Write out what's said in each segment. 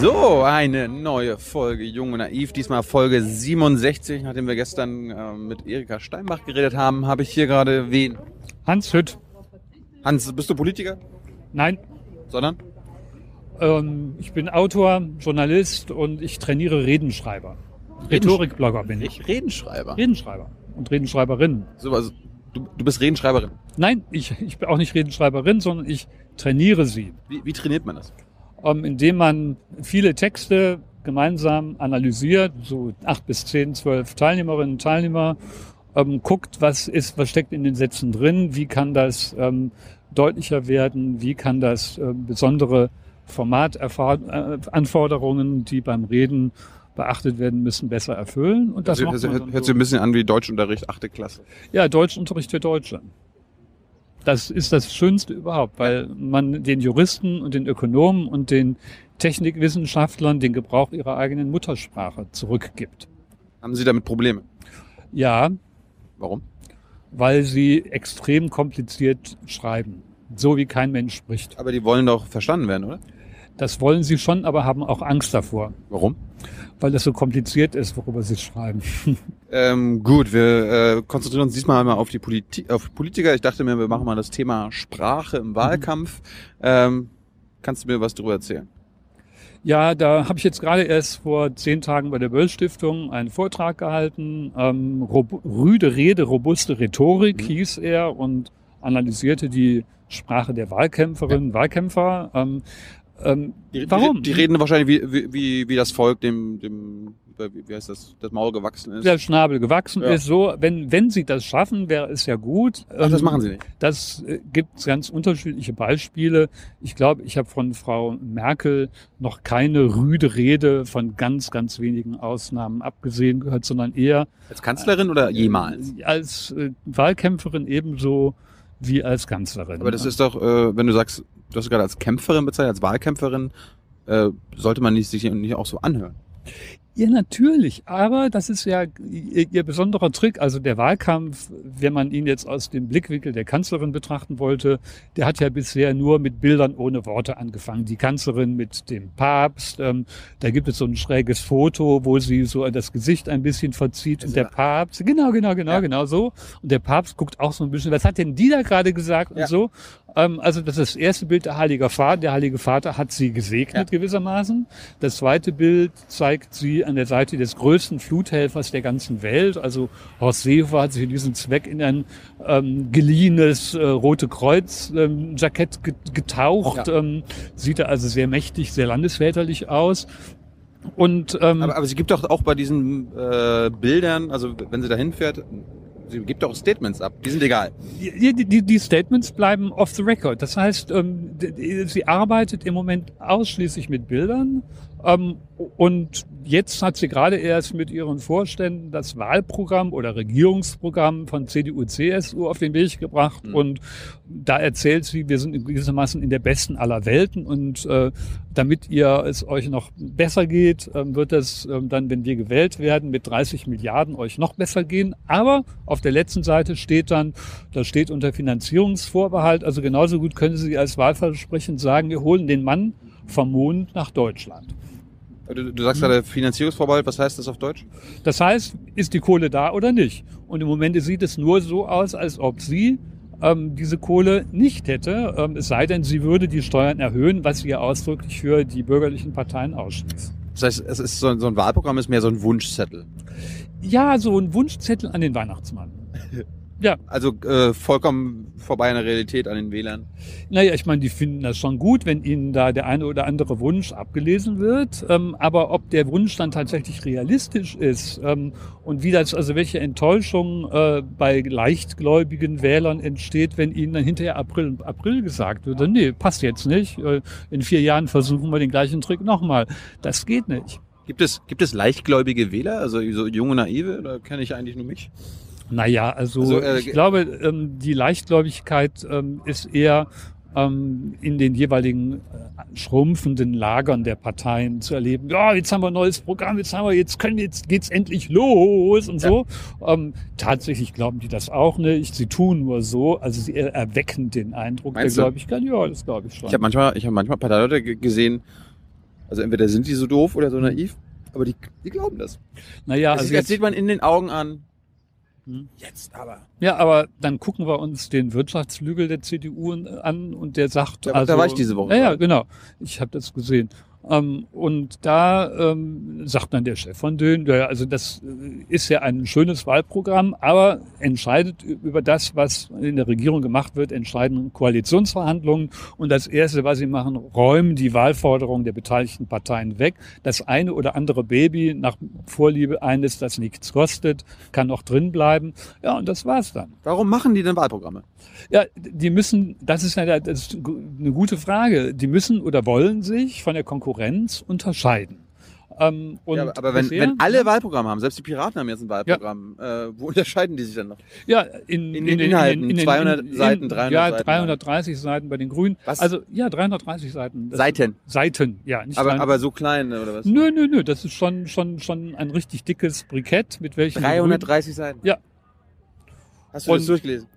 So, eine neue Folge Jung und Naiv. Diesmal Folge 67. Nachdem wir gestern äh, mit Erika Steinbach geredet haben, habe ich hier gerade wen? Hans Hütt. Hans, bist du Politiker? Nein, Sondern? ähm, ich bin Autor, Journalist und ich trainiere Redenschreiber. Rhetorikblogger bin ich. Ich Redenschreiber. Redenschreiber und Redenschreiberin. So, also, du, du bist Redenschreiberin. Nein, ich, ich bin auch nicht Redenschreiberin, sondern ich trainiere sie, Wie, wie trainiert man das? Ähm, indem man viele Texte gemeinsam analysiert, so acht bis zehn, zwölf Teilnehmerinnen und Teilnehmer, ähm, guckt, was ist, was steckt in den Sätzen drin, wie kann das ähm, deutlicher werden, wie kann das ähm, besondere Formatanforderungen, die beim Reden beachtet werden müssen, besser erfüllen. Und das hört, macht hört, hört, sich ein bisschen an wie Deutschunterricht, achte Klasse. Ja, Deutschunterricht für Deutsche. Das ist das Schönste überhaupt, weil man den Juristen und den Ökonomen und den Technikwissenschaftlern den Gebrauch ihrer eigenen Muttersprache zurückgibt. Haben Sie damit Probleme? Ja, Warum? weil sie extrem kompliziert schreiben. So wie kein Mensch spricht. Aber die wollen doch verstanden werden, oder? Das wollen sie schon, aber haben auch Angst davor, Warum? weil das so kompliziert ist, worüber sie schreiben. Ähm, gut, wir äh, konzentrieren uns diesmal mal auf die Politi auf Politiker. Ich dachte mir, wir machen mal das Thema Sprache im Wahlkampf. Ähm, kannst du mir was darüber erzählen? Ja, da habe ich jetzt gerade erst vor zehn Tagen bei der Böll Stiftung einen Vortrag gehalten. Ähm, Rüde Rede, robuste Rhetorik Mhm. hieß er und analysierte die Sprache der Wahlkämpferinnen, Wahlkämpfer. Ähm, ähm, Die, warum? Die, die reden wahrscheinlich, wie, wie- wie, wie das Volk dem, dem wie, heißt das, das Maul gewachsen ist. der Schnabel gewachsen Ja. ist. So, wenn, wenn sie das schaffen, wäre es ja gut. Ach, das Ähm, machen sie nicht. Das äh, gibt ganz unterschiedliche Beispiele. Ich glaube, ich habe von Frau Merkel noch keine rüde Rede von ganz, ganz wenigen Ausnahmen abgesehen gehört, sondern eher Als Kanzlerin oder jemals? als äh, Wahlkämpferin ebenso wie als Kanzlerin. Aber das ist doch, äh, wenn du sagst, du hast gerade als Kämpferin bezeichnet, als Wahlkämpferin, äh, sollte man nicht, sich nicht auch so anhören. Ja, natürlich. Aber das ist ja ihr, besonderer Trick. Also der Wahlkampf, wenn man ihn jetzt aus dem Blickwinkel der Kanzlerin betrachten wollte, der hat ja bisher nur mit Bildern ohne Worte angefangen. Die Kanzlerin mit dem Papst. Ähm, da gibt es so ein schräges Foto, wo sie so das Gesicht ein bisschen verzieht und der Papst. Genau, genau, genau, Ja. genau so. Und der Papst guckt auch so ein bisschen. Was hat denn die da gerade gesagt Ja. und so? Ähm, also das ist das erste Bild der Heilige Vater. Der Heilige Vater hat sie gesegnet gewissermaßen. Das zweite Bild zeigt sie an der Seite des größten Fluthelfers der ganzen Welt. Also Horst Seehofer hat sich für diesen Zweck in ein ähm, geliehenes äh, Rote Kreuz ähm, getaucht. Ja. Ähm, sieht er also sehr mächtig, sehr landesväterlich aus. Und ähm, Aber, aber sie gibt doch auch bei diesen äh, Bildern, also wenn sie da hinfährt, sie gibt doch Statements ab. Die sind egal. Die, die, die- die Statements bleiben off the record. Das heißt, ähm, d- d- sie arbeitet im Moment ausschließlich mit Bildern. Ähm, und jetzt hat sie gerade erst mit ihren Vorständen das Wahlprogramm oder Regierungsprogramm von CDU, CSU auf den Weg gebracht. Mhm. Und da erzählt sie, wir sind gewissermaßen in der besten aller Welten. Und äh, damit ihr es euch noch besser geht, ähm, wird es ähm, dann, wenn wir gewählt werden, mit 30 Milliarden euch noch besser gehen. Aber auf der letzten Seite steht dann, da steht unter Finanzierungsvorbehalt, also genauso gut können Sie als Wahlversprechen sagen, wir holen den Mann vom Mond nach Deutschland. Du, du sagst gerade Finanzierungsvorbehalt, was heißt das auf Deutsch? Das heißt, ist die Kohle da oder nicht? Und im Moment sieht es nur so aus, als ob sie ähm, diese Kohle nicht hätte, ähm, es sei denn, sie würde die Steuern erhöhen, was sie ja ausdrücklich für die bürgerlichen Parteien ausschließt. Das heißt, es ist so, so ein Wahlprogramm ist mehr so ein Wunschzettel. Ja, so ein Wunschzettel an den Weihnachtsmann. Ja, Also äh, vollkommen vorbei an der Realität, an den Wählern. Naja, ich meine, die finden das schon gut, wenn ihnen da der eine oder andere Wunsch abgelesen wird. Ähm, aber ob der Wunsch dann tatsächlich realistisch ist ähm, und wie das, also welche Enttäuschung äh, bei leichtgläubigen Wählern entsteht, wenn ihnen dann hinterher April April gesagt wird, nee, passt jetzt nicht. Äh, in vier Jahren versuchen wir den gleichen Trick nochmal. Das geht nicht. Gibt es, gibt es leichtgläubige Wähler, also so junge Naive, oder kenne ich eigentlich nur mich? Naja, also, Also, äh, ich glaube, ähm, die Leichtgläubigkeit ähm, ist eher ähm, in den jeweiligen äh, schrumpfenden Lagern der Parteien zu erleben. Ja, jetzt haben wir ein neues Programm, jetzt haben wir, jetzt können wir, jetzt geht's endlich los und so. Ähm, tatsächlich glauben die das auch nicht. Sie tun nur so, also sie er- erwecken den Eindruck Meinst der Gläubigkeit. Ja, das glaube ich schon. Ich habe manchmal, ich habe manchmal Parteileute ge- gesehen, Also entweder sind die so doof oder so naiv, aber die, die glauben das. Naja, Also also das jetzt, sieht man in den Augen an. Hm. Jetzt aber. ja, aber dann gucken wir uns den Wirtschaftsflügel der CDU an und der sagt, Da- da also, war ich diese Woche Ja, ja, genau. Ich habe das gesehen. Ähm, und da ähm, sagt dann der Chef von Dön, ja, also das äh, ist ja ein schönes Wahlprogramm, aber entscheidet über das, was in der Regierung gemacht wird, entscheiden Koalitionsverhandlungen. Und das Erste, was sie machen, räumen die Wahlforderungen der beteiligten Parteien weg. Das eine oder andere Baby nach Vorliebe eines, das nichts kostet, kann noch drin bleiben. Ja, und das war's dann. Warum machen die denn Wahlprogramme? Ja, die müssen, das ist, ja das ist eine gute Frage, die müssen oder wollen sich von der Konkurrenz unterscheiden. Ähm, ja, aber- wenn, bisher- wenn alle Wahlprogramme haben, selbst die Piraten haben jetzt ein Wahlprogramm, äh, wo unterscheiden die sich dann noch? ja, in, in den Inhalten, 200 Seiten, 300 ja, Seiten. 330 Seiten bei den Grünen. Was? Also ja, 330 Seiten. Das- Seiten. Seiten, ja, nicht Aber, 300. aber so klein, oder was? Nö, nö, nö, das ist schon, schon, schon ein richtig dickes Brikett, mit Grünen- 330 Seiten? Ja. Hast du das Und- durchgelesen?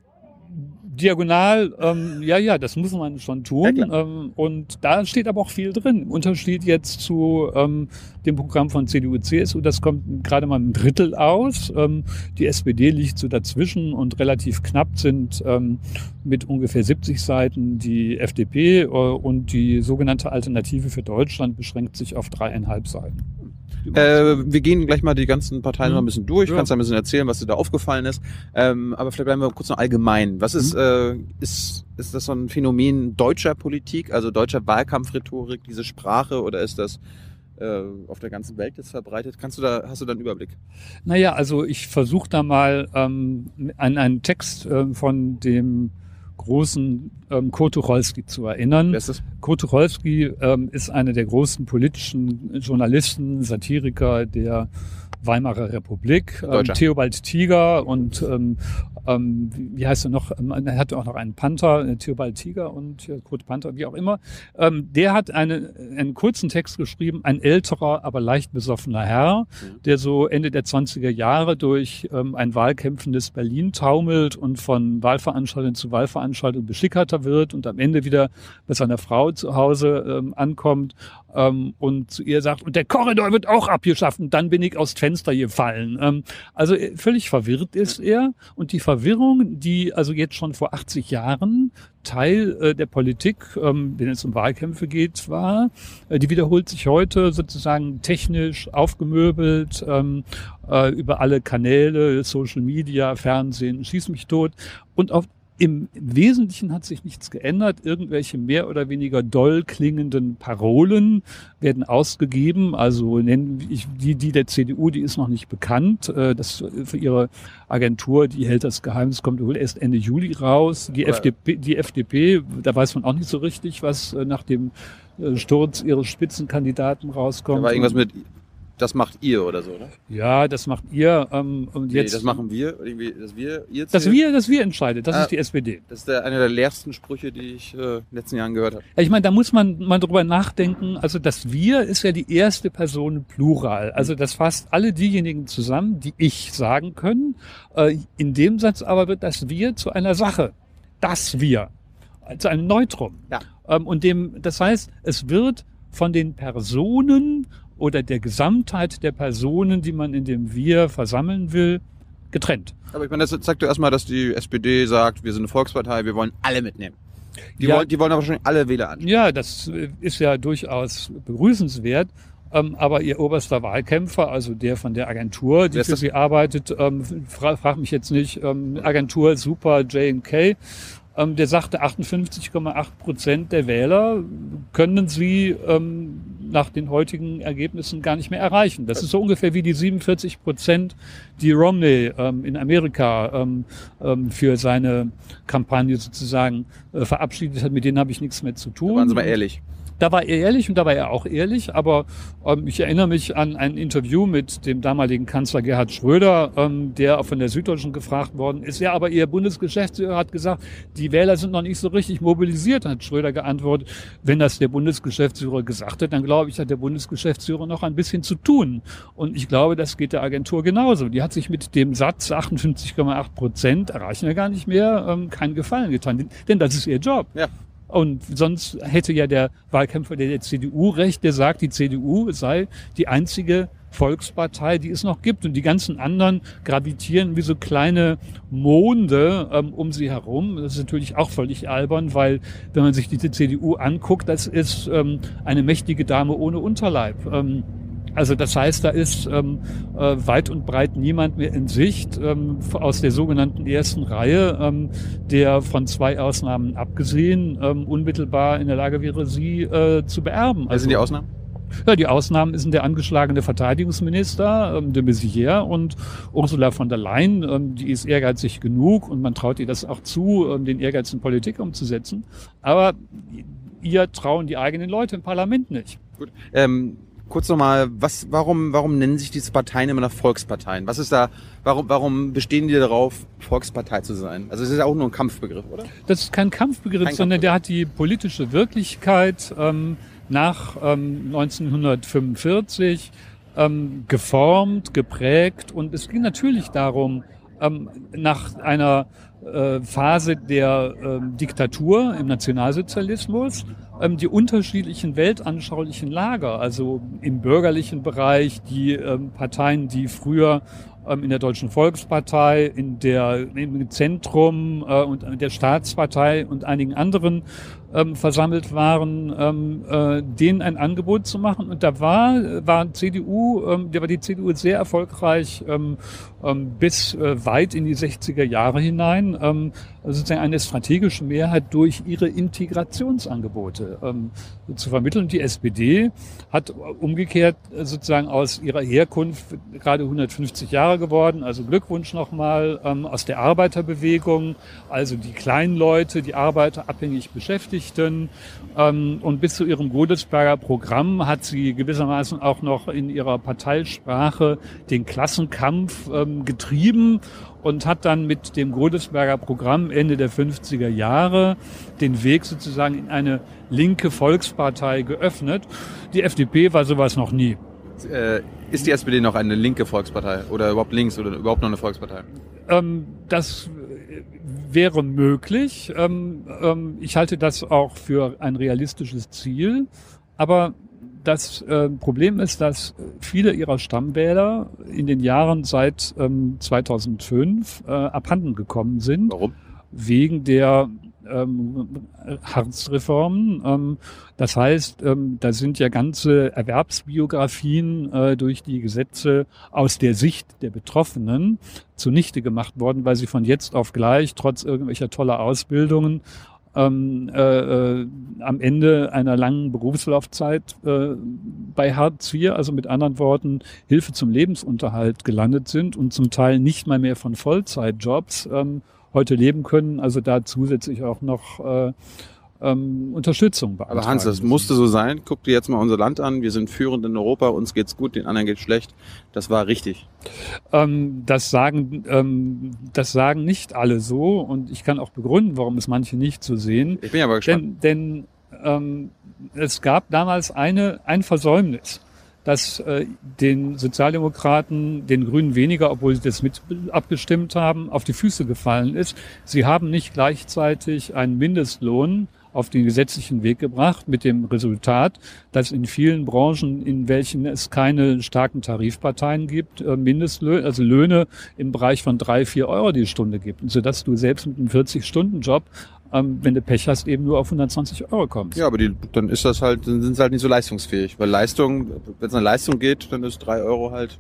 Diagonal, ähm, ja, ja, das muss man schon tun. Ja, ähm, und da steht aber auch viel drin. Im Unterschied jetzt zu ähm, dem Programm von CDU, CSU, das kommt gerade mal ein Drittel aus. Ähm, die SPD liegt so dazwischen und relativ knapp sind ähm, mit ungefähr 70 Seiten die FDP äh, und die sogenannte Alternative für Deutschland beschränkt sich auf dreieinhalb Seiten. Äh, wir gehen gleich mal die ganzen Parteien Mhm. noch ein bisschen durch. Ja. Kannst da ein bisschen erzählen, was dir da aufgefallen ist. Ähm, aber vielleicht bleiben wir kurz noch allgemein. Was ist, äh, ist, ist das so ein Phänomen deutscher Politik, also deutscher Wahlkampfrhetorik, diese Sprache, oder ist das äh, auf der ganzen Welt jetzt verbreitet? Kannst du da, hast du da einen Überblick? Naja, also ich versuche da mal ähm, an einen Text ähm, von dem großen ähm, Kurt Tucholsky zu erinnern. Wer ist das? Kurt Tucholsky ähm, ist einer der großen politischen Journalisten, Satiriker der Weimarer Republik. Ähm. Theobald Tiger und ähm, ähm, wie heißt er noch? Ähm, Er hatte auch noch einen Panther, äh, Theobald Tiger und äh, Kurt Panther, wie auch immer. Ähm, der hat eine, einen kurzen Text geschrieben, ein älterer, aber leicht besoffener Herr, der so Ende der 20er Jahre durch ähm, ein wahlkämpfendes Berlin taumelt und von Wahlveranstaltung zu Wahlveranstaltung beschickerter wird und am Ende wieder bei seiner Frau zu Hause ähm, ankommt ähm, und zu ihr sagt, und der Korridor wird auch abgeschafft. Und dann bin ich aus Fenster gefallen. Ähm, also äh, völlig verwirrt ist er. Und die Verwirrung, die also jetzt schon vor 80 Jahren Teil äh, der Politik, ähm, wenn es um Wahlkämpfe geht, war, äh, die wiederholt sich heute sozusagen technisch aufgemöbelt ähm, äh, über alle Kanäle, Social Media, Fernsehen, schieß mich tot. Und auf im Wesentlichen hat sich nichts geändert. Irgendwelche mehr oder weniger doll klingenden Parolen werden ausgegeben. Also nennen ich die, die der CDU, die ist noch nicht bekannt. Äh, Das für ihre Agentur, die hält das Geheimnis, kommt wohl erst Ende Juli raus. Die Aber- FDP, die FDP, da weiß man auch nicht so richtig, was äh, nach dem äh, Sturz ihres Spitzenkandidaten rauskommt. Da war irgendwas mit, das macht ihr oder so, oder? Ja, das macht ihr. Ähm, und Nee, jetzt das machen wir, irgendwie, das wir, ihr das zählt. wir, das wir entscheidet. Das Ah. ist die SPD. Das ist der, einer der leersten Sprüche, die ich äh, in den letzten Jahren gehört habe. Ich meine, da muss man mal drüber nachdenken. Also das Wir ist ja die erste Person Plural. Also das fasst alle diejenigen zusammen, die ich sagen können. Äh, In dem Satz aber wird das Wir zu einer Sache. Das Wir. Zu einem Neutrum. Ja. Ähm, Und dem, das heißt, es wird von den Personen oder der Gesamtheit der Personen, die man in dem Wir versammeln will, getrennt. Aber ich meine, das zeigt doch erstmal, dass die SPD sagt, wir sind eine Volkspartei, wir wollen alle mitnehmen. Die, Ja. wollen, die wollen aber wahrscheinlich alle Wähler anschauen. Ja, das äh, ist ja durchaus begrüßenswert. Ähm, aber Ihr oberster Wahlkämpfer, also der von der Agentur, die für? Sie arbeitet, ähm, fra frag mich jetzt nicht, ähm, Agentur Super J&K, ähm, der sagte, 58,8 Prozent der Wähler können Sie ähm, nach den heutigen Ergebnissen gar nicht mehr erreichen. Das ist so ungefähr wie die 47 Prozent, die Romney ähm, in Amerika ähm, ähm, für seine Kampagne sozusagen äh, verabschiedet hat. Mit denen habe ich nichts mehr zu tun. Da waren sie mal ehrlich. Da war er ehrlich und da war er auch ehrlich, aber ähm, ich erinnere mich an ein Interview mit dem damaligen Kanzler Gerhard Schröder, ähm, der von der Süddeutschen gefragt worden ist. Ja, aber Ihr Bundesgeschäftsführer hat gesagt, die Wähler sind noch nicht so richtig mobilisiert, hat Schröder geantwortet. Wenn das der Bundesgeschäftsführer gesagt hat, dann glaube ich, hat der Bundesgeschäftsführer noch ein bisschen zu tun. Und ich glaube, das geht der Agentur genauso. Die hat sich mit dem Satz 58,8 Prozent erreichen wir gar nicht mehr, ähm, keinen Gefallen getan. Denn das ist ihr Job. Ja. Und sonst hätte ja der Wahlkämpfer der CDU recht, der sagt, die CDU sei die einzige Volkspartei, die es noch gibt. Und die ganzen anderen gravitieren wie so kleine Monde ähm, um sie herum. Das ist natürlich auch völlig albern, weil wenn man sich diese CDU anguckt, das ist ähm, eine mächtige Dame ohne Unterleib. Ähm, also das heißt, da ist ähm, äh, weit und breit niemand mehr in Sicht ähm, aus der sogenannten ersten Reihe, ähm, der von zwei Ausnahmen abgesehen ähm, unmittelbar in der Lage wäre, sie äh, zu beerben. Also, sind die Ausnahmen? Ja, die Ausnahmen sind der angeschlagene Verteidigungsminister ähm, de Maizière und Ursula von der Leyen. Ähm, die ist ehrgeizig genug und man traut ihr das auch zu, ähm, den Ehrgeiz in Politik umzusetzen. Aber ihr trauen die eigenen Leute im Parlament nicht. Gut. Ähm kurz nochmal, was, warum, warum nennen sich diese Parteien immer noch Volksparteien? Was ist da, warum, warum bestehen die darauf, Volkspartei zu sein? Also es ist ja auch nur ein Kampfbegriff, oder? Das ist kein Kampfbegriff, kein sondern Kampfbegriff. der hat die politische Wirklichkeit ähm, nach ähm, 1945 ähm, geformt, geprägt und es ging natürlich darum, ähm, nach einer äh, Phase der ähm, Diktatur im Nationalsozialismus ähm, die unterschiedlichen weltanschaulichen Lager, also im bürgerlichen Bereich die ähm, Parteien, die früher ähm, in der Deutschen Volkspartei, in der im Zentrum äh, und der Staatspartei und einigen anderen ähm, versammelt waren, ähm, äh, denen ein Angebot zu machen. Und da war, war CDU, ähm, da war die CDU sehr erfolgreich ähm, ähm, bis äh, weit in die 60er Jahre hinein, ähm, sozusagen eine strategische Mehrheit durch ihre Integrationsangebote ähm, zu vermitteln. Die SPD hat umgekehrt äh, sozusagen aus ihrer Herkunft gerade 150 Jahre geworden, also Glückwunsch nochmal, ähm, aus der Arbeiterbewegung, also die kleinen Leute, die Arbeiter abhängig beschäftigten. Ähm, und bis zu ihrem Godesberger Programm hat sie gewissermaßen auch noch in ihrer Parteisprache den Klassenkampf ähm, getrieben und hat dann mit dem Godesberger Programm Ende der 50er Jahre den Weg sozusagen in eine linke Volkspartei geöffnet. Die FDP war sowas noch nie. Äh, ist die SPD noch eine linke Volkspartei oder überhaupt links oder überhaupt noch eine Volkspartei? Ähm, das wäre möglich. Ähm, ähm, ich halte das auch für ein realistisches Ziel. Aber das äh, Problem ist, dass viele ihrer Stammwähler in den Jahren seit ähm, 2005 äh, abhanden gekommen sind. Warum? Wegen der ähm, Harz-Reformen. Ähm, das heißt, ähm, da sind ja ganze Erwerbsbiografien äh, durch die Gesetze aus der Sicht der Betroffenen zunichte gemacht worden, weil sie von jetzt auf gleich, trotz irgendwelcher toller Ausbildungen, ähm, äh, äh, am Ende einer langen Berufslaufzeit äh, bei Hartz IV, also mit anderen Worten Hilfe zum Lebensunterhalt gelandet sind und zum Teil nicht mal mehr von Vollzeitjobs ähm, heute leben können, also da zusätzlich auch noch äh, ähm, Unterstützung beantragen. Aber Hans, das musste so sein. Guck dir jetzt mal unser Land an. Wir sind führend in Europa, uns geht's gut, den anderen geht's schlecht. Das war richtig. Ähm, das sagen, ähm, das sagen nicht alle so und ich kann auch begründen, warum es manche nicht so sehen. Ich bin aber gespannt. Denn, denn ähm, es gab damals eine, ein Versäumnis dass äh, den Sozialdemokraten, den Grünen weniger, obwohl sie das mit abgestimmt haben, auf die Füße gefallen ist. Sie haben nicht gleichzeitig einen Mindestlohn auf den gesetzlichen Weg gebracht, mit dem Resultat, dass in vielen Branchen, in welchen es keine starken Tarifparteien gibt, äh, Mindestlöhne, also Löhne im Bereich von drei, vier Euro die Stunde gibt, sodass du selbst mit einem 40-Stunden-Job ähm, wenn du Pech hast, eben nur auf 120 Euro kommst. Ja, aber die, dann ist das halt, dann sind sie halt nicht so leistungsfähig. Weil Leistung, wenn es eine Leistung geht, dann ist drei Euro halt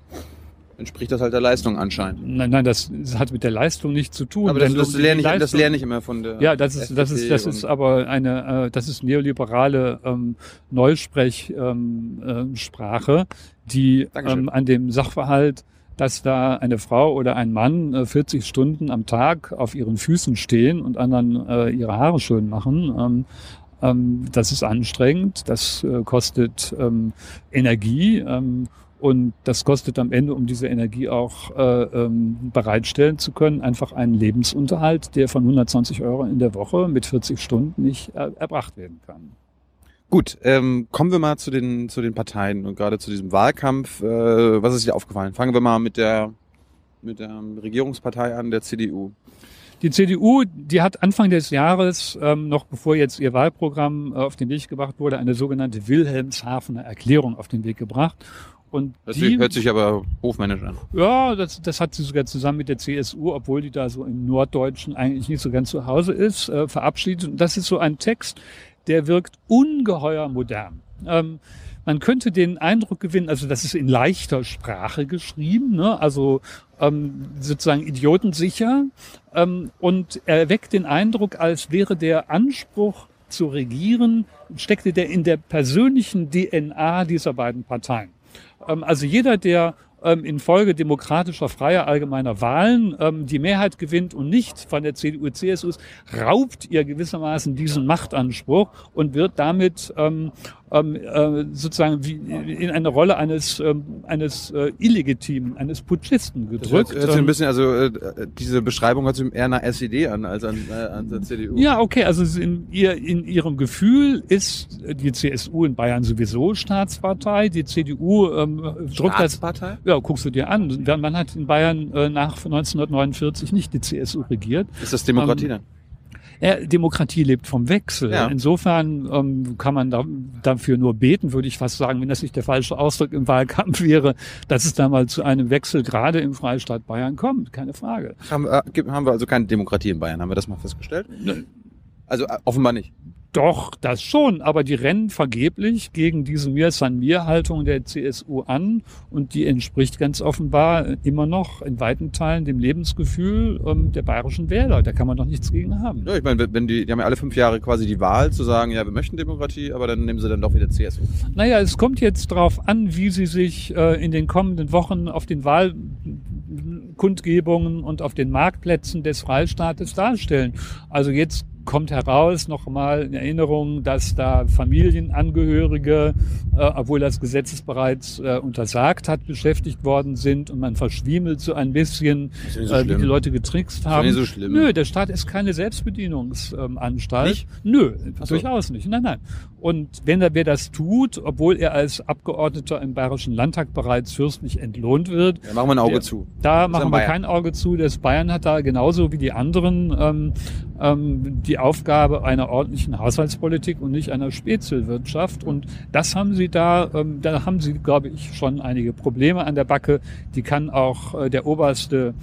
entspricht das halt der Leistung anscheinend. Nein, nein, das hat mit der Leistung nichts zu tun. Aber das, das, lerne, ich, Leistung, das lerne ich immer von der. Ja, das ist, das ist, das ist aber eine, äh, das ist neoliberale ähm, Neusprechsprache, ähm, äh, die ähm, an dem Sachverhalt dass da eine Frau oder ein Mann äh, 40 Stunden am Tag auf ihren Füßen stehen und anderen äh, ihre Haare schön machen. Ähm, ähm, das ist anstrengend, das äh, kostet ähm, Energie und das kostet am Ende, um diese Energie auch äh, ähm, bereitstellen zu können, einfach einen Lebensunterhalt, der von 120 Euro in der Woche mit 40 Stunden nicht äh, erbracht werden kann. Gut, ähm, kommen wir mal zu den, zu den Parteien und gerade zu diesem Wahlkampf. Äh, was ist dir aufgefallen? Fangen wir mal mit der, mit der Regierungspartei an, der CDU. Die CDU, die hat Anfang des Jahres, ähm, noch bevor jetzt ihr Wahlprogramm äh, auf den Weg gebracht wurde, eine sogenannte Wilhelmshavener Erklärung auf den Weg gebracht. Und Das die, hört sich aber hofmännisch an. ja, das, das hat sie sogar zusammen mit der CSU, obwohl die da so im Norddeutschen eigentlich nicht so ganz zu Hause ist, äh, verabschiedet. Und das ist so ein Text, der wirkt ungeheuer modern. Ähm, man könnte den Eindruck gewinnen, also das ist in leichter Sprache geschrieben, ne? also ähm, sozusagen idiotensicher ähm, und er weckt den Eindruck, als wäre der Anspruch zu regieren, steckte der in der persönlichen DNA dieser beiden Parteien. Ähm, also jeder, der ähm, infolge demokratischer, freier, allgemeiner Wahlen ähm, die Mehrheit gewinnt und nicht von der CDU, CSU raubt ihr gewissermaßen diesen Machtanspruch und wird damit ähm, ähm, äh, sozusagen wie in eine Rolle eines, ähm, eines äh, Illegitimen, eines Putschisten Das hört, gedrückt. hört ein Ähm, bisschen, also äh, diese Beschreibung hört sich eher nach SED an als an, äh, an der CDU. Ja, okay, also in, ihr, in ihrem Gefühl ist die CSU in Bayern sowieso Staatspartei, die CDU ähm, drückt das Staatspartei? Ja, guckst du dir an. Man hat in Bayern äh, nach 1949 nicht die CSU regiert. Ist das Demokratie Ähm, dann? Ja, Demokratie lebt vom Wechsel. Ja. Insofern ähm, kann man da, dafür nur beten, würde ich fast sagen, wenn das nicht der falsche Ausdruck im Wahlkampf wäre, dass es da mal zu einem Wechsel gerade im Freistaat Bayern kommt. Keine Frage. Haben, äh, haben wir also keine Demokratie in Bayern, haben wir das mal festgestellt? Also äh, offenbar nicht. Doch, das schon, aber die rennen vergeblich gegen diese Mir san mir Haltung der CSU an und die entspricht ganz offenbar immer noch in weiten Teilen dem Lebensgefühl ähm, der bayerischen Wähler. Da kann man doch nichts gegen haben. Ja, ich meine, wenn die, die haben ja alle fünf Jahre quasi die Wahl zu sagen, ja, wir möchten Demokratie, aber dann nehmen sie dann doch wieder CSU. Naja, es kommt jetzt darauf an, wie sie sich äh, in den kommenden Wochen auf den Wahlkundgebungen und auf den Marktplätzen des Freistaates darstellen. Also jetzt kommt heraus nochmal in Erinnerung, dass da Familienangehörige, äh, obwohl das Gesetz es bereits äh, untersagt hat, beschäftigt worden sind und man verschwiemelt so ein bisschen, Ist so äh, wie die Leute getrickst haben. nicht so schlimm. Nö, der Staat ist keine Selbstbedienungsanstalt. Nicht? Nö, so. durchaus nicht. Nein, nein. Und wenn er wer das tut, obwohl er als Abgeordneter im Bayerischen Landtag bereits fürstlich entlohnt wird, Da machen wir ein Auge Der- zu. da machen wir kein Auge zu. Das Bayern hat da genauso wie die anderen ähm, ähm, die Aufgabe einer ordentlichen Haushaltspolitik und nicht einer Spezialwirtschaft. Und das haben sie da, ähm, da haben sie, glaube ich, schon einige Probleme an der Backe. Die kann auch äh, der oberste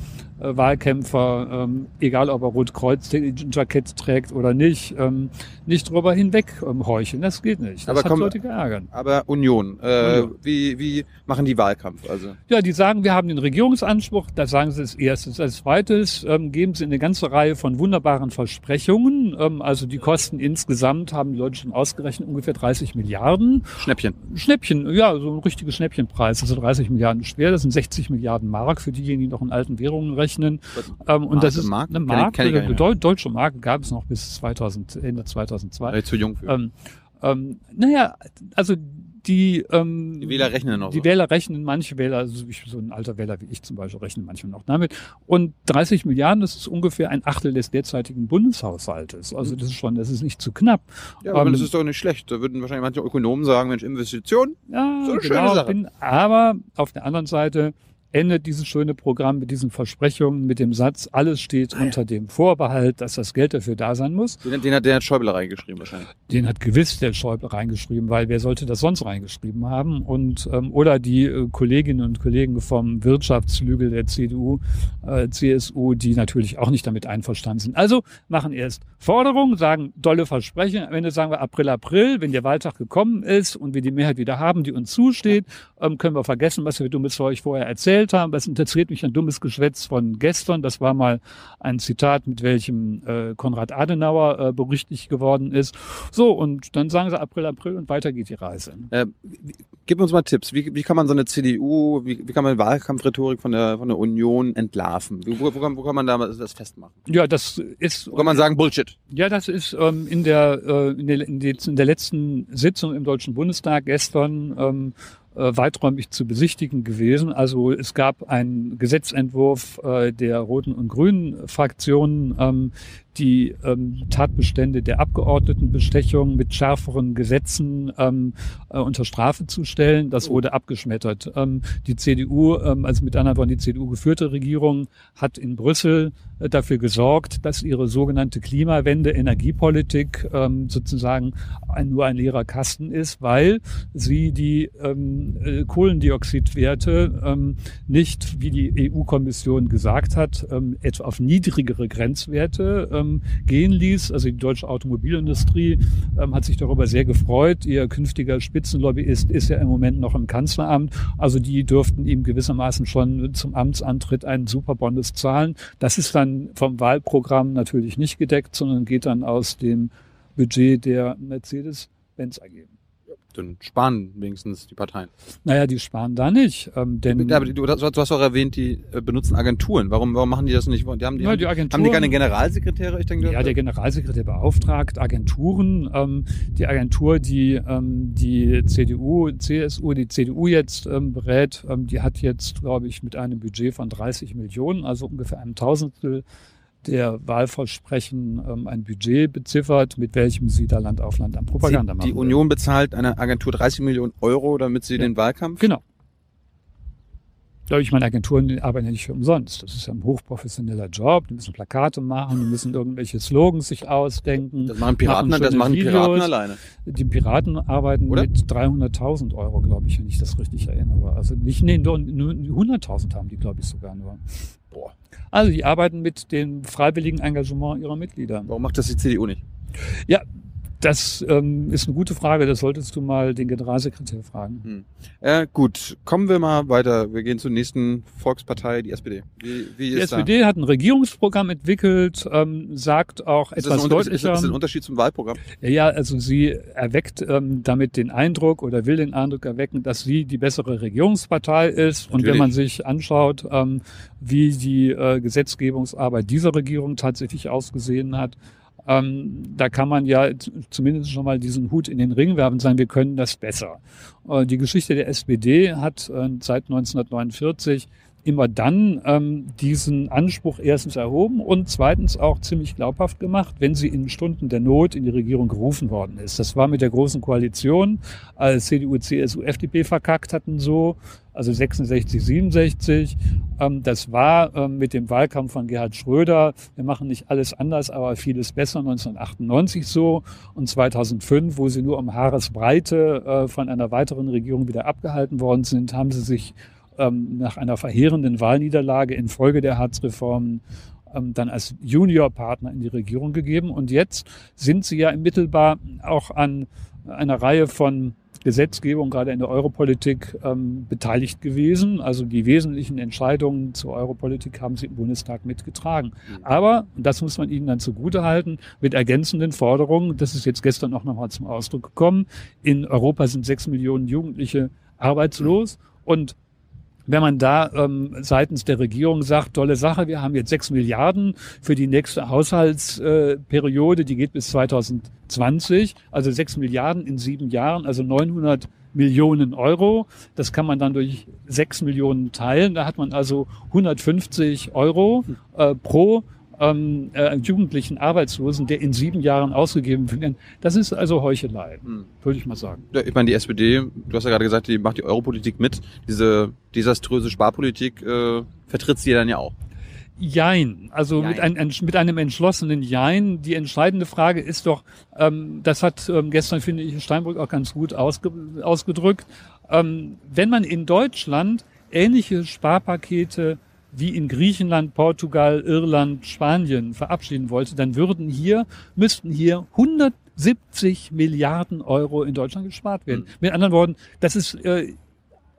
Wahlkämpfer, ähm, egal ob er Rotkreuz-Jackett trägt oder nicht, ähm, nicht drüber hinweg ähm, heucheln. Das geht nicht. Das Aber hat komm- Leute geärgert. Aber Union, äh, Union. Wie, wie machen die Wahlkampf? Also Ja, die sagen, wir haben den Regierungsanspruch, da sagen sie als erstes. Als zweites ähm, geben sie eine ganze Reihe von wunderbaren Versprechungen. Ähm, also die Kosten insgesamt haben die Leute schon ausgerechnet ungefähr 30 Milliarden. Schnäppchen. Schnäppchen, ja, so ein richtiges Schnäppchenpreis. Also 30 Milliarden schwer, das sind 60 Milliarden rechnen. für diejenigen, die noch in alten Währungen rechnen. Ähm, und das Mark, ist Mark? eine Kenn ich- kenn ich Deu deutsche Mark gab es noch bis 2000, Ende 2002. War ich zu jung für. Ähm, ähm, naja, also die, ähm, die Wähler rechnen noch die so. Wähler rechnen, manche Wähler, also ich, so ein alter Wähler wie ich zum Beispiel, rechnen manchmal noch damit. Und 30 Milliarden, das ist ungefähr ein Achtel des derzeitigen Bundeshaushaltes. Also das ist schon, das ist nicht zu knapp. Ja, aber ähm, das ist doch nicht schlecht. Da würden wahrscheinlich manche Ökonomen sagen, Mensch, Investition. Ja, So eine schöne genau, Sache. Bin, aber auf der anderen Seite endet dieses schöne Programm mit diesen Versprechungen, mit dem Satz, alles steht unter dem Vorbehalt, dass das Geld dafür da sein muss. Den, den hat der hat Schäuble reingeschrieben wahrscheinlich. Den hat gewiss der Schäuble reingeschrieben, weil wer sollte das sonst reingeschrieben haben? Und ähm, oder die äh, Kolleginnen und Kollegen vom Wirtschaftsflügel der CDU, äh, CSU, die natürlich auch nicht damit einverstanden sind. Also machen erst Forderungen, sagen dolle Versprechen. Am Ende sagen wir April, April, wenn der Wahltag gekommen ist und wir die Mehrheit wieder haben, die uns zusteht, ähm, können wir vergessen, was wir dummes Zeug vorher erzählt haben. Das interessiert mich ein dummes Geschwätz von gestern. Das war mal ein Zitat, mit welchem äh, Konrad Adenauer äh, berüchtigt geworden ist. So, und dann sagen sie April, April und weiter geht die Reise. Äh, gib uns mal Tipps. Wie, wie kann man so eine CDU, wie, wie kann man Wahlkampfrhetorik von der, von der Union entlarven? Wo, wo, kann, wo kann man da das festmachen? Ja, das ist Wo kann man sagen, Bullshit? Ja, das ist ähm, in, der, äh, in, der, in, der, in der letzten Sitzung im Deutschen Bundestag gestern ähm, äh, weiträumig zu besichtigen gewesen. Also es gab einen Gesetzentwurf äh, der Roten und Grünen Fraktionen, ähm, die ähm, Tatbestände der Abgeordnetenbestechung mit schärferen Gesetzen ähm, äh, unter Strafe zu stellen. Das wurde abgeschmettert. Ähm, die CDU, ähm, also mit anderen Worten die CDU geführte Regierung, hat in Brüssel äh, dafür gesorgt, dass ihre sogenannte Klimawende, Energiepolitik ähm, sozusagen ein, nur ein leerer Kasten ist, weil sie die ähm, äh, Kohlendioxidwerte nicht, wie die EU-Kommission gesagt hat, etwa auf niedrigere Grenzwerte ähm, gehen ließ. Also die deutsche Automobilindustrie ähm, hat sich darüber sehr gefreut. Ihr künftiger Spitzenlobbyist ist ja im Moment noch im Kanzleramt. Also die dürften ihm gewissermaßen schon zum Amtsantritt einen Superbonus zahlen. Das ist dann vom Wahlprogramm natürlich nicht gedeckt, sondern geht dann aus dem Budget der Mercedes-Benz AG dann sparen wenigstens die Parteien. Naja, die sparen da nicht. Ähm, denn ja, aber du, du, hast auch erwähnt, die äh, benutzen Agenturen. Warum, warum machen die das nicht? Die haben, die, ja, die haben, haben die keine Generalsekretäre? Ich denke, ja, der Generalsekretär beauftragt Agenturen. Ähm, die Agentur, die ähm, die CDU, CSU, die CDU jetzt ähm, berät, ähm, die hat jetzt, glaube ich, mit einem Budget von 30 Millionen, also ungefähr einem Tausendstel der Wahlversprechen ähm, ein Budget beziffert, mit welchem sie da Land auf Land an Propaganda sie, machen. Die Union will. bezahlt einer Agentur 30 Millionen Euro, damit sie ja. den Wahlkampf? Genau. Ich meine, Agenturen arbeiten ja nicht für umsonst. Das ist ja ein hochprofessioneller Job. Die müssen Plakate machen, die müssen irgendwelche Slogans sich ausdenken. Das machen Piraten, machen das machen Videos. Piraten alleine. Die Piraten arbeiten Oder? mit 300.000 Euro, glaube ich, wenn ich das richtig erinnere. Also nicht, nee, nur 100.000 haben die, glaube ich, sogar nur. Boah. Also die arbeiten mit dem freiwilligen Engagement ihrer Mitglieder. Warum macht das die CDU nicht? Ja, das ähm, ist eine gute Frage. Das solltest du mal den Generalsekretär fragen. Hm. Äh, gut, kommen wir mal weiter. Wir gehen zur nächsten Volkspartei, die SPD. Wie, wie die SPD da? hat ein Regierungsprogramm entwickelt, ähm, sagt auch ist etwas deutlicher. Ist das ein Unterschied zum Wahlprogramm? Ja, also sie erweckt ähm, damit den Eindruck oder will den Eindruck erwecken, dass sie die bessere Regierungspartei ist. Natürlich. Und wenn man sich anschaut, ähm, wie die äh, Gesetzgebungsarbeit dieser Regierung tatsächlich ausgesehen hat, ähm, da kann man ja zumindest schon mal diesen Hut in den Ring werfen und sagen, wir können das besser. Äh, die Geschichte der SPD hat äh, seit 1949 immer dann ähm, diesen Anspruch erstens erhoben und zweitens auch ziemlich glaubhaft gemacht, wenn sie in Stunden der Not in die Regierung gerufen worden ist. Das war mit der großen Koalition, als CDU, CSU, FDP verkackt hatten so, also 66, 67. Ähm, das war ähm, mit dem Wahlkampf von Gerhard Schröder, wir machen nicht alles anders, aber vieles besser, 1998 so und 2005, wo sie nur um Haaresbreite äh, von einer weiteren Regierung wieder abgehalten worden sind, haben sie sich ähm, nach einer verheerenden Wahlniederlage infolge der Hartz-Reformen ähm, dann als Juniorpartner in die Regierung gegeben. Und jetzt sind sie ja mittelbar auch an einer Reihe von Gesetzgebung, gerade in der Europolitik, ähm, beteiligt gewesen. Also die wesentlichen Entscheidungen zur Europolitik haben sie im Bundestag mitgetragen. Mhm. Aber, und das muss man ihnen dann zugute halten, mit ergänzenden Forderungen, das ist jetzt gestern auch nochmal zum Ausdruck gekommen, in Europa sind sechs Millionen Jugendliche arbeitslos und wenn man da ähm, seitens der Regierung sagt, tolle Sache, wir haben jetzt sechs Milliarden für die nächste Haushaltsperiode, die geht bis 2020, also sechs Milliarden in sieben Jahren, also 900 Millionen Euro. Das kann man dann durch sechs Millionen teilen. Da hat man also 150 Euro äh, pro ähm, äh, jugendlichen Arbeitslosen, der in sieben Jahren ausgegeben wird. Das ist also Heuchelei, hm. würde ich mal sagen. Ja, ich meine, die SPD, du hast ja gerade gesagt, die macht die Europolitik mit. Diese desaströse Sparpolitik äh, vertritt sie dann ja auch. Jein, also Jein. Mit, ein, mit einem entschlossenen Jein. Die entscheidende Frage ist doch, ähm, das hat ähm, gestern, finde ich, Steinbrück auch ganz gut ausge, ausgedrückt, ähm, wenn man in Deutschland ähnliche Sparpakete wie in Griechenland, Portugal, Irland, Spanien verabschieden wollte, dann würden hier, müssten hier 170 Milliarden Euro in Deutschland gespart werden. Mhm. Mit anderen Worten, das ist äh,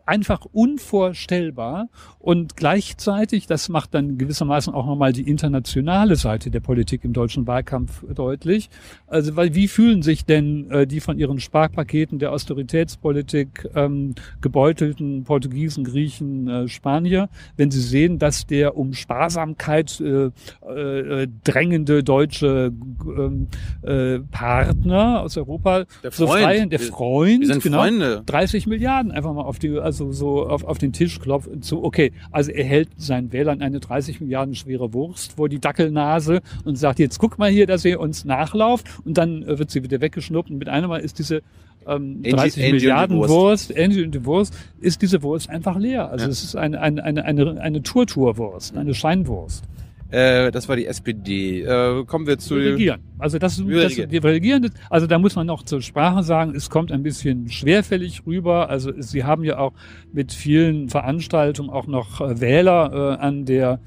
einfach unvorstellbar. Und gleichzeitig, das macht dann gewissermaßen auch nochmal die internationale Seite der Politik im deutschen Wahlkampf deutlich. Also, weil wie fühlen sich denn äh, die von ihren Sparpaketen der Austeritätspolitik ähm, gebeutelten Portugiesen, Griechen, äh, Spanier, wenn sie sehen, dass der um Sparsamkeit äh, äh, drängende deutsche ähm, äh, Partner aus Europa der Freund, so frei, der Freund, wir, wir genau, Freunde. 30 Milliarden einfach mal auf die, also so, so auf, auf den Tisch klopft, so, okay, also er hält seinen Wählern eine 30 Milliarden schwere Wurst vor die Dackelnase und sagt, jetzt guck mal hier, dass ihr uns nachlauft und dann äh, wird sie wieder weggeschnuppt und mit einem Mal ist diese ähm, 30 Angie, Milliarden Angie Wurst, Angie und die Wurst, ist diese Wurst einfach leer. Also ja. es ist eine, eine, eine, eine, eine Tour-Tour-Wurst, eine Scheinwurst. Äh, das war die SPD. Äh, kommen wir zu wir regieren. Also das, das regieren. die regieren. Also da muss man noch zur Sprache sagen, es kommt ein bisschen schwerfällig rüber. Also sie haben ja auch mit vielen Veranstaltungen auch noch äh, Wähler äh, an der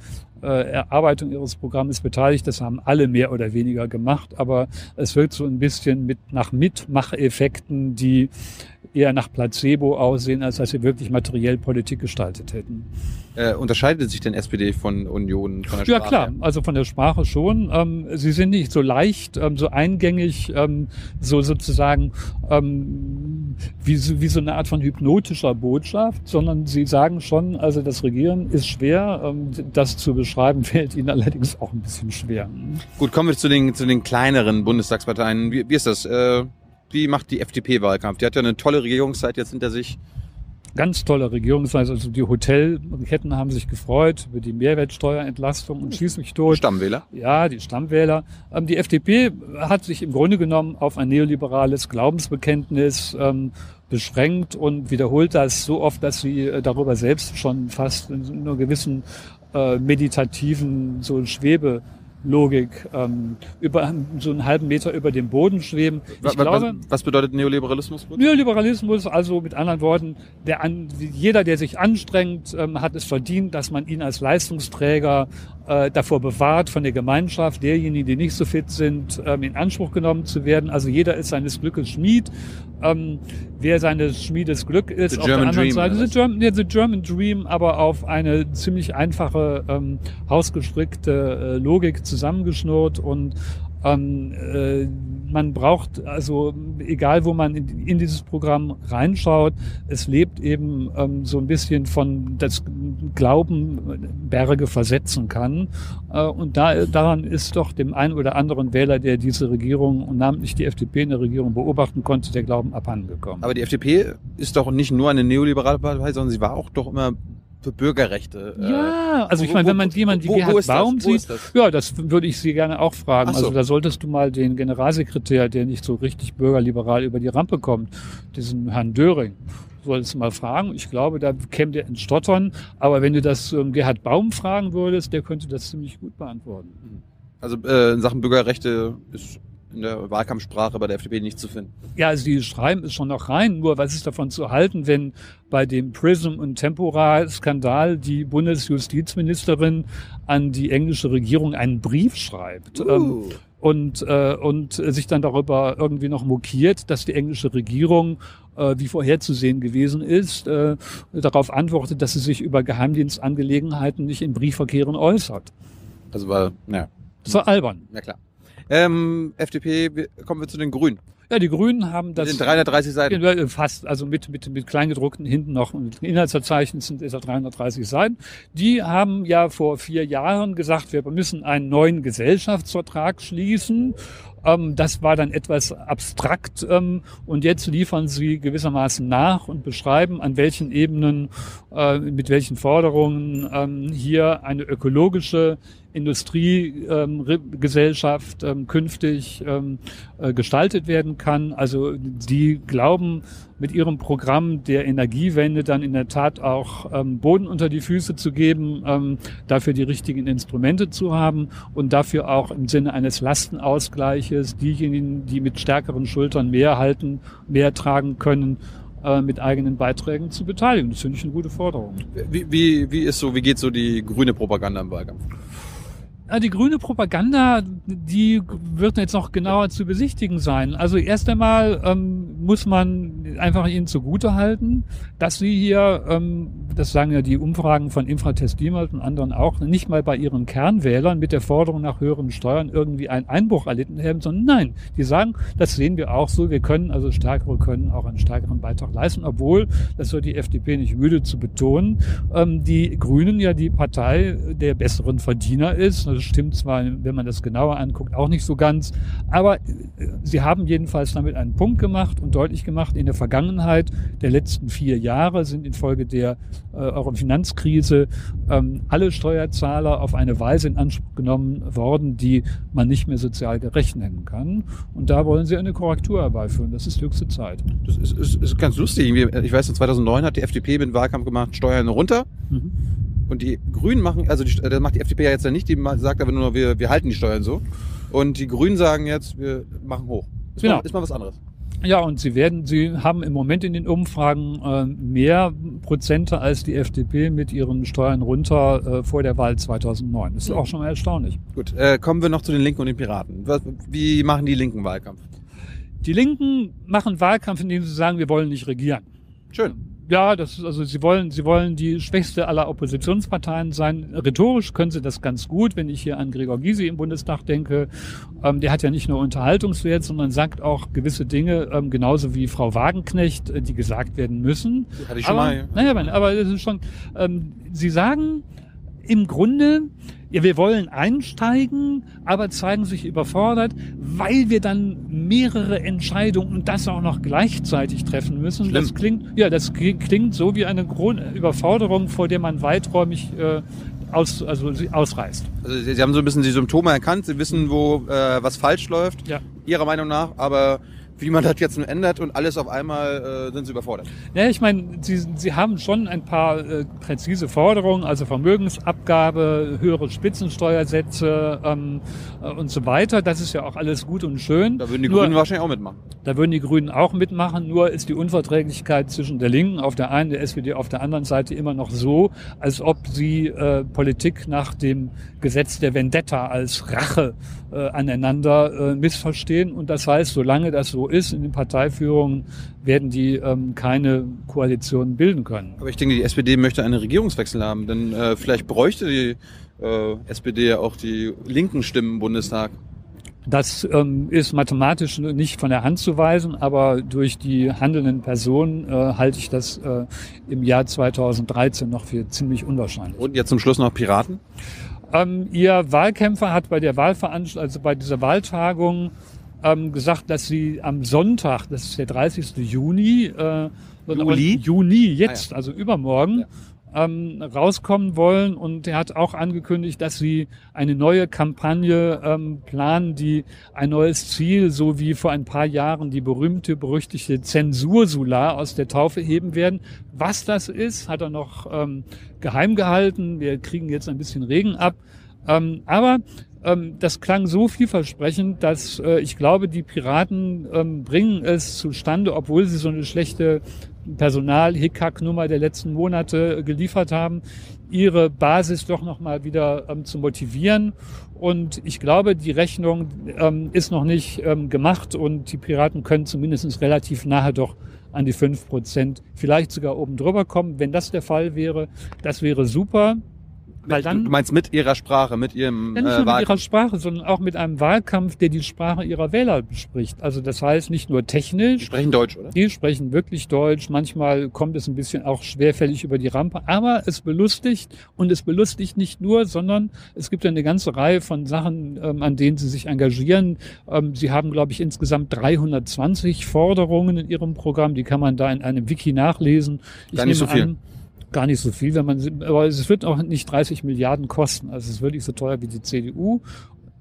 äh, Erarbeitung ihres Programmes beteiligt. Das haben alle mehr oder weniger gemacht, aber es wirkt so ein bisschen mit nach Mitmacheffekten, die eher nach Placebo aussehen, als dass sie wirklich materiell Politik gestaltet hätten. Äh, unterscheidet sich denn SPD von Union von der Sprache? Ja klar, also von der Sprache schon. Ähm, sie sind nicht so leicht, ähm, so eingängig, ähm, so sozusagen ähm, wie, so, wie so eine Art von hypnotischer Botschaft, sondern sie sagen schon, also das Regieren ist schwer. Ähm, das zu beschreiben fällt ihnen allerdings auch ein bisschen schwer. Gut, kommen wir zu den, zu den kleineren Bundestagsparteien. Wie, wie ist das? Äh wie macht die FDP Wahlkampf? Die hat ja eine tolle Regierungszeit jetzt hinter sich. Ganz tolle Regierungszeit. Also die Hotelketten haben sich gefreut über die Mehrwertsteuerentlastung und schieß mich tot. Stammwähler? Ja, die Stammwähler. Ähm, die FDP hat sich im Grunde genommen auf ein neoliberales Glaubensbekenntnis ähm, beschränkt und wiederholt das so oft, dass sie äh, darüber selbst schon fast in einer gewissen äh, meditativen so Schwebe Logik ähm, über so einen halben Meter über dem Boden schweben. Ich was, glaube, was bedeutet Neoliberalismus? Neoliberalismus, also mit anderen Worten, der an, jeder, der sich anstrengt, ähm, hat es verdient, dass man ihn als Leistungsträger äh, davor bewahrt, von der Gemeinschaft derjenigen, die nicht so fit sind, ähm, in Anspruch genommen zu werden. Also jeder ist seines Glückes Schmied. Ähm, wer seines Schmiedes Glück ist, the auf German der anderen Dream, Seite, the German, yeah, the German Dream, aber auf eine ziemlich einfache, ähm, hausgestrickte äh, Logik zusammengeschnurrt und ähm, äh, man braucht also, egal wo man in, in, dieses Programm reinschaut, es lebt eben ähm, so ein bisschen von das Glauben Berge versetzen kann. Äh, und da, daran ist doch dem einen oder anderen Wähler, der diese Regierung und namentlich die FDP in der Regierung beobachten konnte, der Glauben abhandengekommen. Aber die FDP ist doch nicht nur eine neoliberale Partei, sondern sie war auch doch immer für Bürgerrechte. Äh, ja, also ich meine, wenn man jemanden wie Gerhard Baum sieht, das? ja, das würde ich Sie gerne auch fragen. So. Also da solltest du mal den Generalsekretär, der nicht so richtig bürgerliberal über die Rampe kommt, diesen Herrn Döring, solltest du mal fragen. Ich glaube, da käme der ins Stottern. Aber wenn du das ähm, Gerhard Baum fragen würdest, der könnte das ziemlich gut beantworten. Also äh, in Sachen Bürgerrechte ist in der Wahlkampfsprache bei der FDP nicht zu finden. Ja, also die schreiben es schon noch rein. Nur was ist davon zu halten, wenn bei dem Prism- und Tempora-Skandal die Bundesjustizministerin an die englische Regierung einen Brief schreibt? Uh. Ähm, und, äh, und sich dann darüber irgendwie noch mokiert, dass die englische Regierung, äh, wie vorherzusehen gewesen ist, äh, darauf antwortet, dass sie sich über Geheimdienstangelegenheiten nicht in Briefverkehren äußert. Also war, ja. Das war albern. Ja klar. Ähm, FDP, kommen wir zu den Grünen. Ja, die Grünen haben das. In 330 Seiten. Fast, also mit, mit, mit Kleingedruckten hinten noch Inhaltsverzeichnis sind etwa 330 Seiten. Die haben ja vor vier Jahren gesagt, wir müssen einen neuen Gesellschaftsvertrag schließen. Ähm, das war dann etwas abstrakt ähm, und jetzt liefern sie gewissermaßen nach und beschreiben, an welchen Ebenen, äh, mit welchen Forderungen ähm, hier eine ökologische Industriegesellschaft ähm, ähm, künftig ähm, äh, gestaltet werden kann. Also die glauben mit ihrem Programm der Energiewende dann in der Tat auch ähm, Boden unter die Füße zu geben, ähm, dafür die richtigen Instrumente zu haben und dafür auch im Sinne eines Lastenausgleiches diejenigen, die mit stärkeren Schultern mehr halten, mehr tragen können, äh, mit eigenen Beiträgen zu beteiligen. Das finde ich eine gute Forderung. Wie, wie, wie ist so, wie geht so die grüne Propaganda im Wahlkampf? Ah, die grüne Propaganda, die wird jetzt noch genauer zu besichtigen sein. Also erst einmal ähm, muss man einfach ihnen zugute halten, dass sie hier, ähm, das sagen ja die Umfragen von Infratest Diemert und anderen auch, nicht mal bei ihren Kernwählern mit der Forderung nach höheren Steuern irgendwie einen Einbruch erlitten haben, sondern nein, die sagen, das sehen wir auch so, wir können also Stärkere können auch einen stärkeren Beitrag leisten, obwohl, das wird die FDP nicht müde zu betonen, ähm, die Grünen ja die Partei der besseren Verdiener ist. Das Das stimmt zwar, wenn man das genauer anguckt, auch nicht so ganz. Aber äh, sie haben jedenfalls damit einen Punkt gemacht und deutlich gemacht, in der Vergangenheit der letzten vier Jahre sind infolge der äh, euren Finanzkrise ähm, alle Steuerzahler auf eine Weise in Anspruch genommen worden, die man nicht mehr sozial gerecht nennen kann. Und da wollen sie eine Korrektur herbeiführen. Das ist höchste Zeit. Das ist, ist, ist ganz lustig. Ich weiß, in 2009 hat die FDP mit Wahlkampf gemacht, Steuern runter. Mhm. Und die Grünen machen, also die, das macht die FDP ja jetzt ja nicht, die sagt aber nur, wir, wir halten die Steuern so. Und die Grünen sagen jetzt, wir machen hoch. Ist, genau. mal, ist mal was anderes. Ja, und sie werden, sie haben im Moment in den Umfragen äh, mehr Prozente als die FDP mit ihren Steuern runter äh, vor der Wahl 2009. Das ist auch schon mal erstaunlich. Gut, äh, kommen wir noch zu den Linken und den Piraten. Was, wie machen die Linken Wahlkampf? Die Linken machen Wahlkampf, indem sie sagen, wir wollen nicht regieren. Schön ja, das ist, also sie wollen, sie wollen die schwächste aller Oppositionsparteien sein. Rhetorisch können sie das ganz gut, wenn ich hier an Gregor Gysi im Bundestag denke. Ähm, der hat ja nicht nur Unterhaltungswert, sondern sagt auch gewisse Dinge, ähm, genauso wie Frau Wagenknecht, äh, die gesagt werden müssen. Hatte ich schon aber, mal. Ja. Naja, aber das ist schon, ähm, sie sagen im Grunde, ja, wir wollen einsteigen, aber zeigen sich überfordert, weil wir dann mehrere Entscheidungen und das auch noch gleichzeitig treffen müssen. Schlimm. Das klingt, ja, das klingt so wie eine Überforderung, vor der man weiträumig äh, aus, also ausreißt. Also Sie, Sie, haben so ein bisschen die Symptome erkannt, Sie wissen, wo äh, was falsch läuft, ja. Ihrer Meinung nach, aber wie man das jetzt nun ändert und alles auf einmal äh, sind sie überfordert. Ja, ich meine, sie, sie haben schon ein paar äh, präzise Forderungen, also Vermögensabgabe, höhere Spitzensteuersätze ähm, äh, und so weiter. Das ist ja auch alles gut und schön. Da würden die nur, Grünen wahrscheinlich auch mitmachen. Da würden die Grünen auch mitmachen, nur ist die Unverträglichkeit zwischen der Linken auf der einen, der SPD auf der anderen Seite immer noch so, als ob sie äh, Politik nach dem Gesetz der Vendetta als Rache äh, aneinander äh, missverstehen. Und das heißt, solange das so ist in den Parteiführungen, werden die ähm, keine Koalition bilden können. Aber ich denke, die SPD möchte einen Regierungswechsel haben, denn äh, vielleicht bräuchte die äh, SPD ja auch die linken Stimmen im Bundestag. Das ähm, ist mathematisch nicht von der Hand zu weisen, aber durch die handelnden Personen äh, halte ich das äh, im Jahr 2013 noch für ziemlich unwahrscheinlich. Und jetzt zum Schluss noch Piraten? Ähm, ihr Wahlkämpfer hat bei der Wahlveranstaltung, also bei dieser Wahltagung ähm, gesagt, dass sie am Sonntag, das ist der 30. Juni, äh, Juli? Juni jetzt, ah, ja. also übermorgen, ja ähm, rauskommen wollen. Und er hat auch angekündigt, dass sie eine neue Kampagne ähm, planen, die ein neues Ziel, so wie vor ein paar Jahren die berühmte, berüchtigte Zensursula aus der Taufe heben werden. Was das ist, hat er noch ähm, geheim gehalten. Wir kriegen jetzt ein bisschen Regen ab. Ähm, aber ähm, das klang so vielversprechend, dass äh, ich glaube, die Piraten ähm, bringen es zustande, obwohl sie so eine schlechte Personal-Hickhack-Nummer der letzten Monate geliefert haben, ihre Basis doch nochmal wieder ähm, zu motivieren. Und ich glaube, die Rechnung ähm, ist noch nicht ähm, gemacht und die Piraten können zumindest relativ nahe doch an die fünf Prozent, vielleicht sogar oben drüber kommen. Wenn das der Fall wäre, das wäre super. Weil dann, du meinst mit ihrer Sprache, mit ihrem ja, nicht äh, nur mit ihrer Sprache, sondern auch mit einem Wahlkampf, der die Sprache ihrer Wähler bespricht. Also das heißt nicht nur technisch. Die sprechen Deutsch, oder? Die sprechen wirklich Deutsch. Manchmal kommt es ein bisschen auch schwerfällig über die Rampe, aber es belustigt und es belustigt nicht nur, sondern es gibt eine ganze Reihe von Sachen, ähm, an denen sie sich engagieren. Ähm, sie haben, glaube ich, insgesamt 320 Forderungen in ihrem Programm. Die kann man da in einem Wiki nachlesen. Ich Gar nicht so viel. An, gar nicht so viel, wenn man, aber es wird auch nicht 30 Milliarden kosten. Also es ist wirklich so teuer wie die CDU.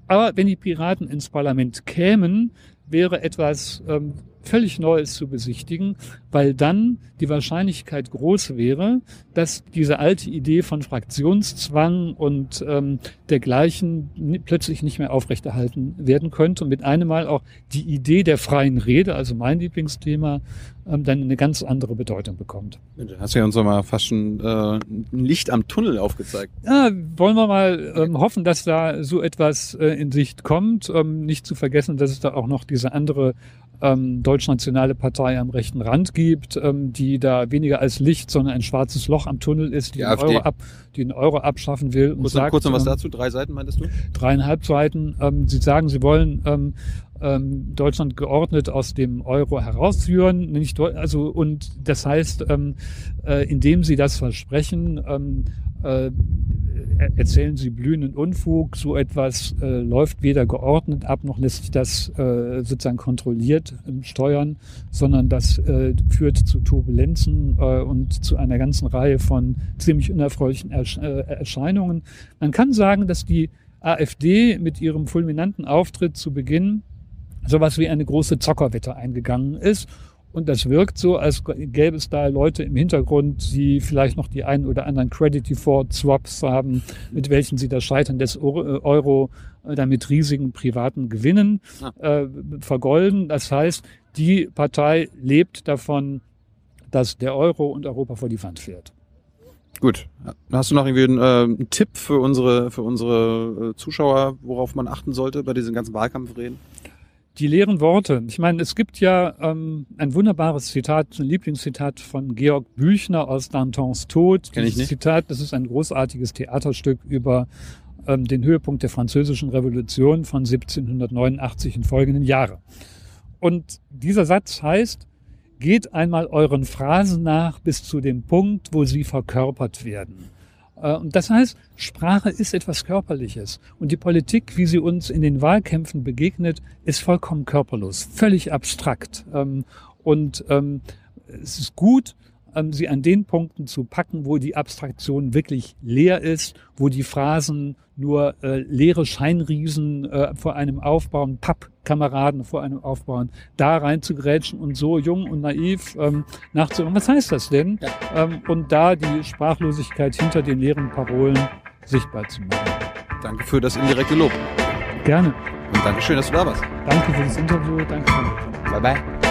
Aber wenn die Piraten ins Parlament kämen, wäre etwas ähm, völlig Neues zu besichtigen, weil dann die Wahrscheinlichkeit groß wäre, dass diese alte Idee von Fraktionszwang und ähm, dergleichen plötzlich nicht mehr aufrechterhalten werden könnte und mit einem Mal auch die Idee der freien Rede, also mein Lieblingsthema, ähm, dann eine ganz andere Bedeutung bekommt. Du hast ja uns doch mal fast schon äh, ein Licht am Tunnel aufgezeigt. Ja, wollen wir mal ähm, hoffen, dass da so etwas äh, in Sicht kommt. Ähm, nicht zu vergessen, dass es da auch noch diese andere ähm, deutschnationale Partei am rechten Rand gibt, ähm, die da weniger als Licht, sondern ein schwarzes Loch am Tunnel ist, die, die, Euro, ab, die den Euro abschaffen will. Und kurz, sagt, kurz noch was ähm, dazu, drei Seiten meintest du? Dreieinhalb Seiten. Ähm, sie sagen, sie wollen ähm, ähm, Deutschland geordnet aus dem Euro herausführen. Nicht, also, und das heißt, ähm, äh, indem sie das versprechen, ähm, äh, erzählen sie blühenden Unfug. So etwas äh, läuft weder geordnet ab, noch lässt sich das äh, sozusagen kontrolliert äh, steuern, sondern das äh, führt zu Turbulenzen äh, und zu einer ganzen Reihe von ziemlich unerfreulichen Ersch äh, Erscheinungen. Man kann sagen, dass die AfD mit ihrem fulminanten Auftritt zu Beginn sowas wie eine große Zockerwette eingegangen ist. Und das wirkt so, als gäbe es da Leute im Hintergrund, die vielleicht noch die einen oder anderen Credit Default Swaps haben, mit welchen sie das Scheitern des Euro äh, dann mit riesigen privaten Gewinnen äh, vergolden. Das heißt, die Partei lebt davon, dass der Euro und Europa vor die Wand fährt. Gut. Hast du noch irgendwie einen, äh, einen Tipp für unsere, für unsere äh, Zuschauer, worauf man achten sollte bei diesen ganzen Wahlkampfreden? Die leeren Worte. Ich meine, es gibt ja ähm, ein wunderbares Zitat, ein Lieblingszitat von Georg Büchner aus Dantons Tod. Kenn ich nicht. Zitat, das ist ein großartiges Theaterstück über ähm, den Höhepunkt der Französischen Revolution von 1789 in folgenden Jahre. Und dieser Satz heißt, geht einmal euren Phrasen nach bis zu dem Punkt, wo sie verkörpert werden. Äh, und das heißt, Sprache ist etwas Körperliches. Und die Politik, wie sie uns in den Wahlkämpfen begegnet, ist vollkommen körperlos, völlig abstrakt. Ähm, und ähm, es ist gut, ähm, sie an den Punkten zu packen, wo die Abstraktion wirklich leer ist, wo die Phrasen nur äh, leere Scheinriesen äh, vor einem aufbauen, Pappkameraden vor einem aufbauen, da rein zu grätschen und so jung und naiv ähm, nachzuhören. Was heißt das denn? Ja. Ähm, und da die Sprachlosigkeit hinter den leeren Parolen sichtbar zu machen. Danke für das indirekte Lob. Gerne. Und Dankeschön, dass du da warst. Danke für das Interview. Danke. Bye bye.